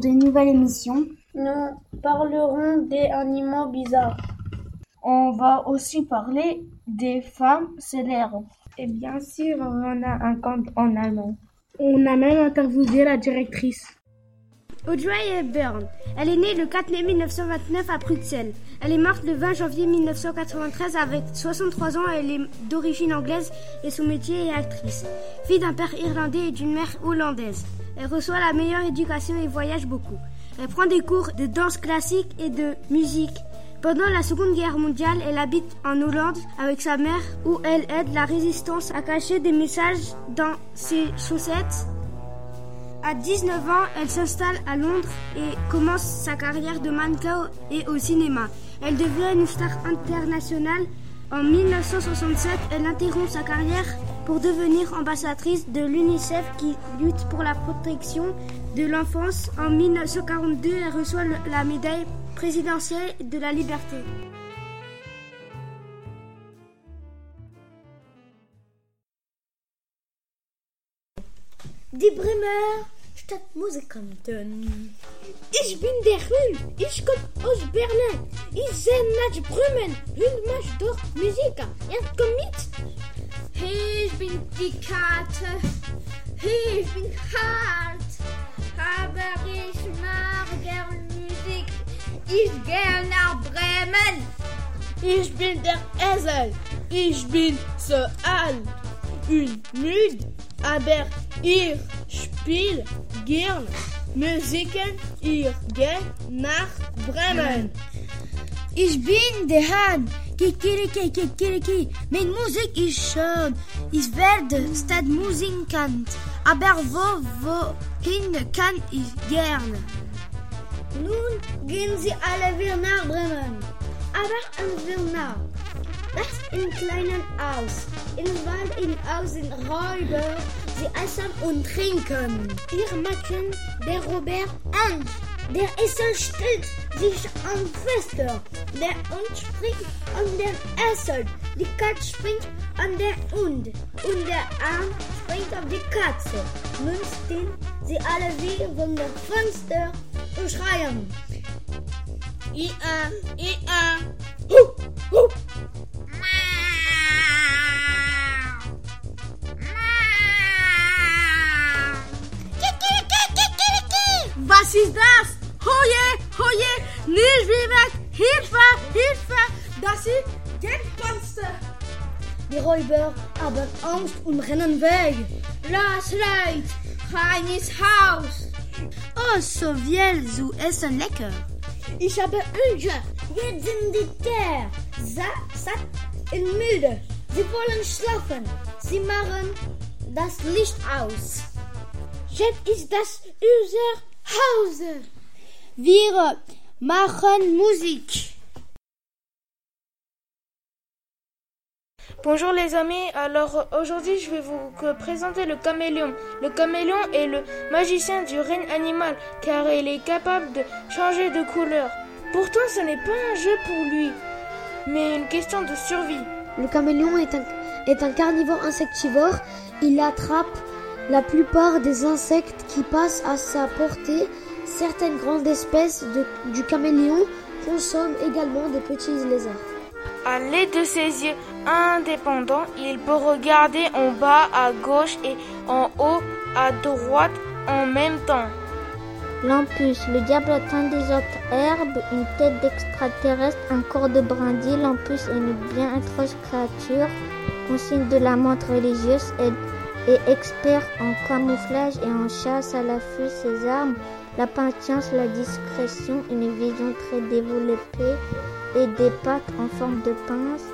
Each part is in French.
de nouvelles émissions. Nous parlerons des animaux bizarres. On va aussi parler des femmes célèbres. Et bien sûr, on a un conte en allemand. On a même interviewé la directrice. Audrey Hepburn. Elle est née le 4 mai 1929 à Bruxelles. Elle est morte le 20 janvier 1993 avec 63 ans. Elle est d'origine anglaise et son métier est actrice. Fille d'un père irlandais et d'une mère hollandaise. Elle reçoit la meilleure éducation et voyage beaucoup. Elle prend des cours de danse classique et de musique. Pendant la Seconde Guerre mondiale, elle habite en Hollande avec sa mère où elle aide la résistance à cacher des messages dans ses chaussettes. À 19 ans, elle s'installe à Londres et commence sa carrière de mannequin et au cinéma. Elle devient une star internationale. En 1967, elle interrompt sa carrière pour devenir ambassadrice de l'UNICEF qui lutte pour la protection de l'enfance. En 1942, elle reçoit la médaille présidentielle de la liberté. Die Bremer Stadtmusikanten. Ich bin der Hund. Ich komme aus Berlin. Ich sehe nach Bremen. Hund macht doch Musik. Er kommt mit. Ich bin die Karte. Ich bin hart. Aber ich mag gern Musik. Ich gehe nach Bremen. Ich bin der Esel. Ich bin so alt und müde. Aber ich spiele gern Musiken. Ich gehe nach Bremen. Ich bin der Hahn. Kikiriki, kikiriki. Meine Musik ist schön. Ich werde Stadtmusikant. Aber wo, wohin kann ich gerne? Nun gehen sie alle wieder nach Bremen. Aber ein Wilna. Das in kleinen Haus. Im Wald, in Haus, in Räuber. Sie essen und trinken. Ihr Mädchen, der Robert Ange. Der Esel stellt sich am Fenster. Der Hund springt an den Esel. Die Katze springt an den Hund. Und der Arm springt auf die Katze. Nun stehen sie alle wie von dem Fenster und schreien. Ia, ia. Hup, hup. Was ist das? Räuber haben Angst und rennen weg. Los, Leute, rein ins Haus. Oh, so viel zu essen lecker. Ich habe Hunger. Jetzt sind die Tiere satt, satt und müde. Sie wollen schlafen. Sie machen das Licht aus. Jetzt ist das unser Haus. Wir machen Musik. Bonjour les amis, alors aujourd'hui je vais vous présenter le caméléon. Le caméléon est le magicien du règne animal car il est capable de changer de couleur. Pourtant ce n'est pas un jeu pour lui, mais une question de survie. Le caméléon est un, carnivore insectivore. Il attrape la plupart des insectes qui passent à sa portée. Certaines grandes espèces du caméléon consomment également des petits lézards. À l'aide de ses yeux indépendants, il peut regarder en bas à gauche et en haut à droite en même temps. Lampus, le diablotin des autres herbes, une tête d'extraterrestre, un corps de brindille. Lampus est une bien atroce créature, consigne de la montre religieuse et, et expert en camouflage et en chasse à l'affût. Ses armes, la patience, la discrétion, une vision très développée et des pattes en forme de pince.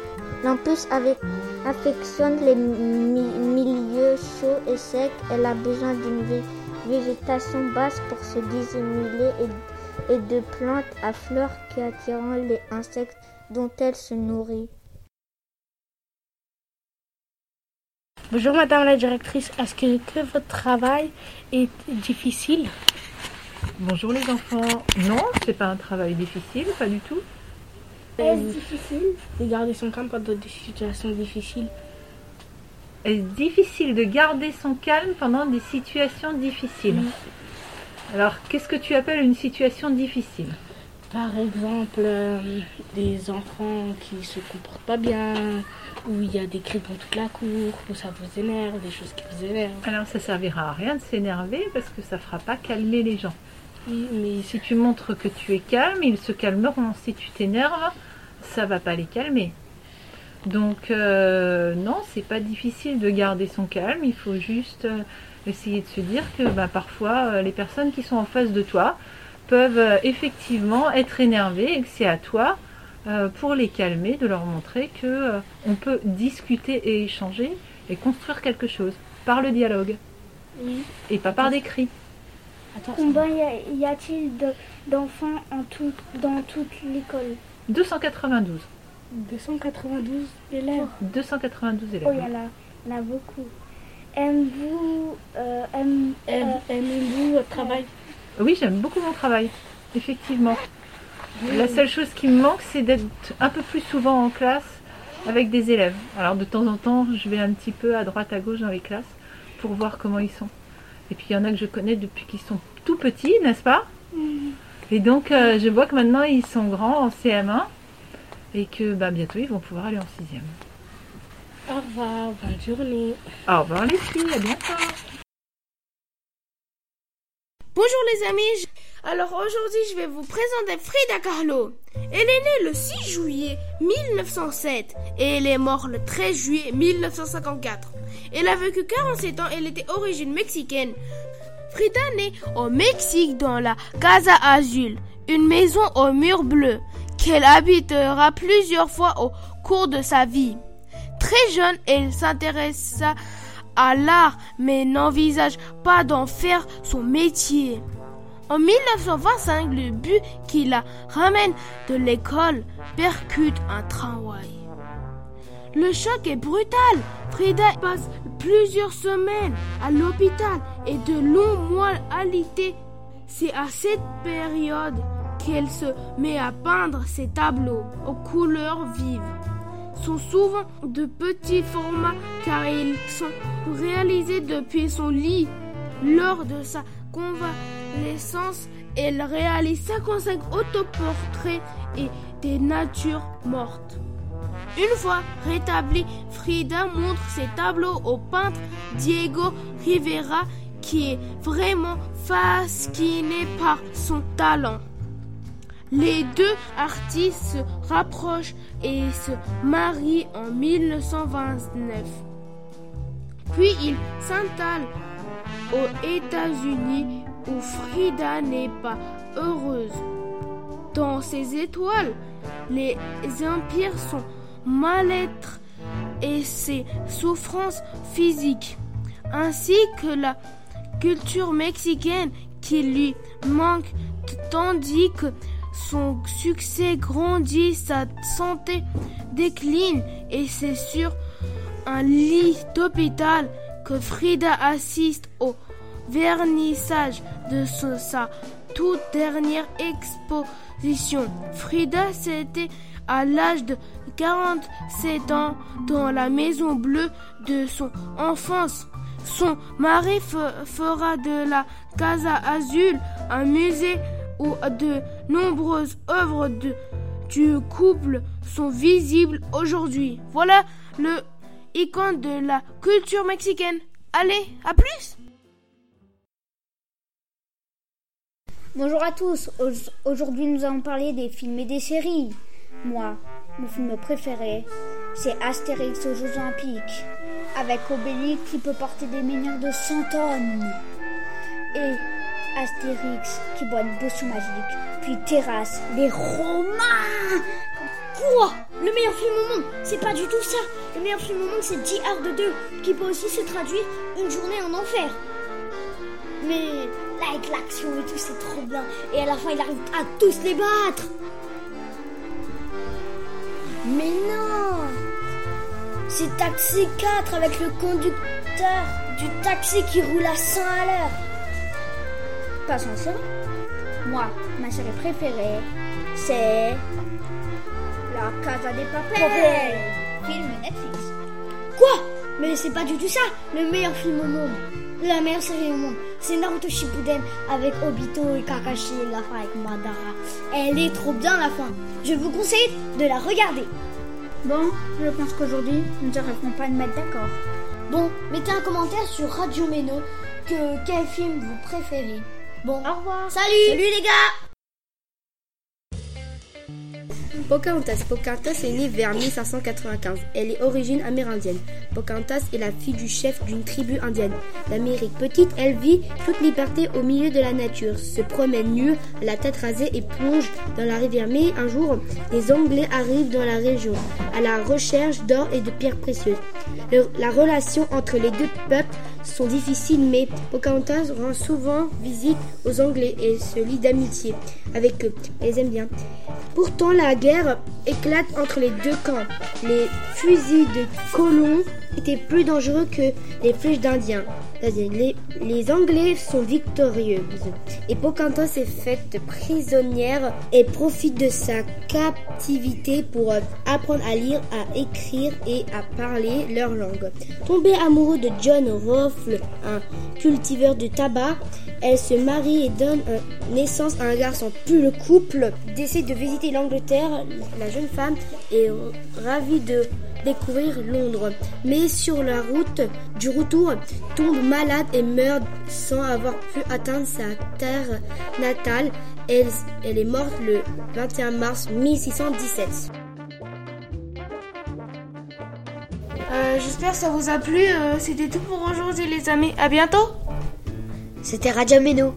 Lampus avec, affectionne les mi milieux chauds et secs. Elle a besoin d'une végétation basse pour se dissimuler et, de plantes à fleurs qui attirent les insectes dont elle se nourrit. Bonjour Madame la directrice, est-ce que votre travail est difficile? Bonjour les enfants. Non, c'est pas un travail difficile, pas du tout. Est-ce difficile de garder son calme pendant des situations difficiles? Est-ce difficile de garder son calme pendant des situations difficiles? Oui. Alors, qu'est-ce que tu appelles une situation difficile? Par exemple, euh, des enfants qui se comportent pas bien, où il y a des cris dans toute la cour, où ça vous énerve, des choses qui vous énervent. Alors, ça servira à rien de s'énerver parce que ça fera pas calmer les gens. Mais Si tu montres que tu es calme, ils se calmeront. Si tu t'énerves, ça va pas les calmer. Donc euh, non, c'est pas difficile de garder son calme. Il faut juste euh, essayer de se dire que bah, parfois euh, les personnes qui sont en face de toi peuvent effectivement être énervées et que c'est à toi euh, pour les calmer de leur montrer que euh, on peut discuter et échanger et construire quelque chose par le dialogue Oui. et pas par des cris. Combien y a-t-il de- d'enfants en tout, dans toute l'école 292. 292 élèves. 292 élèves. Oh, il y en a, il y en a beaucoup. Aime-vous euh, aime, Aime- euh, Aimez-vous votre travail? Oui, j'aime beaucoup mon travail, effectivement. La seule chose qui me manque, c'est d'être un peu plus souvent en classe avec des élèves. Alors de temps en temps, je vais un petit peu à droite, à gauche dans les classes pour voir comment ils sont. Et puis il y en a que je connais depuis qu'ils sont tout petits, n'est-ce pas Et donc euh, je vois que maintenant ils sont grands en CM1 et que bah, bientôt ils vont pouvoir aller en sixième. Au revoir, bonne journée. Au revoir les filles, à bientôt Bonjour les amis, je- alors aujourd'hui je vais vous présenter Frida Kahlo. Elle est née le 6 juillet 1907 et elle est morte le 13 juillet 1954. Elle a vécu 47 ans, elle était d'origine mexicaine. Frida naît au Mexique dans la Casa Azul, une maison aux murs bleus qu'elle habitera plusieurs fois au cours de sa vie. Très jeune, elle s'intéressa à l'art mais n'envisage pas d'en faire son métier. En 1925, le but qui la ramène de l'école percute un tramway. Le choc est brutal. Frida passe plusieurs semaines à l'hôpital et de longs mois alités. C'est à cette période qu'elle se met à peindre ses tableaux aux couleurs vives sont souvent de petits formats car ils sont réalisés depuis son lit. Lors de sa convalescence, elle réalise 55 autoportraits et des natures mortes. Une fois rétablie, Frida montre ses tableaux au peintre Diego Rivera qui est vraiment fasciné par son talent. Les deux artistes se rapprochent et se marient en 1929. Puis ils s'installent aux États-Unis où Frida n'est pas heureuse. Dans ces étoiles, les empires sont mal-être et ses souffrances physiques, ainsi que la culture mexicaine qui lui manque, tandis que son succès grandit, sa santé décline et c'est sur un lit d'hôpital que Frida assiste au vernissage de sa toute dernière exposition. Frida, c'était à l'âge de 47 ans dans la maison bleue de son enfance. Son mari fe- fera de la Casa Azul un musée où de nombreuses œuvres du couple sont visibles aujourd'hui. Voilà le icône de la culture mexicaine. Allez, à plus Bonjour à tous. Au- Aujourd'hui, nous allons parler des films et des séries. Moi, mon film préféré, c'est Astérix aux Jeux Olympiques, avec Obélix qui peut porter des millions de 100 tonnes, et Astérix qui boit une potion magique, puis terrasse les Romains. Quoi? Le meilleur film au monde? C'est pas du tout ça. Le meilleur film au monde, c'est Die Hard 2, qui peut aussi se traduire une journée en enfer. Mais là, avec l'action et tout, c'est trop bien. Et à la fin, il arrive à tous les battre. Mais non C'est Taxi 4 avec le conducteur du taxi qui roule à 100 à l'heure. Passons en série. Moi, ma série préférée, c'est La Casa des Papel. Film Netflix. Quoi? Mais c'est pas du tout ça, le meilleur film au monde. La meilleure série au monde. c'est Naruto Shippuden avec Obito et Kakashi et la fin avec Madara. Elle est trop bien la fin. Je vous conseille de la regarder. Bon, je pense qu'aujourd'hui, nous n'arriverons pas à nous mettre d'accord. Bon, mettez un commentaire sur Radio Meno que quel film vous préférez. Bon, au revoir. Salut Salut les gars Pocahontas. Pocahontas est née vers 1595. Elle est origine amérindienne. Pocahontas est la fille du chef d'une tribu indienne d'Amérique. Petite, elle vit toute liberté au milieu de la nature, se promène nue, la tête rasée et plonge dans la rivière. Mais un jour, les Anglais arrivent dans la région à la recherche d'or et de pierres précieuses. la relation entre les deux peuples sont difficiles, mais Pocahontas rend souvent visite aux Anglais et se lie d'amitié avec eux. Elle les aime bien. Pourtant, la guerre éclate entre les deux camps. Les fusils de colons étaient plus dangereux que les flèches d'Indiens. Les, Anglais sont victorieux et Pocahontas est faite prisonnière et profite de sa captivité pour apprendre à lire, à écrire et à parler leur langue. Tombée amoureuse de John Roffle, un cultiveur de tabac, elle se marie et donne naissance à un garçon. Puis le couple décide de visiter l'Angleterre. La jeune femme est ravie de découvrir Londres. Mais sur la route du retour, tombe malade et meurt sans avoir pu atteindre sa terre natale. Elle, est morte le 21 mars 1617. Euh, J'espère que ça vous a plu. Euh, C'était tout pour aujourd'hui les amis. À bientôt c'était Radio Meno.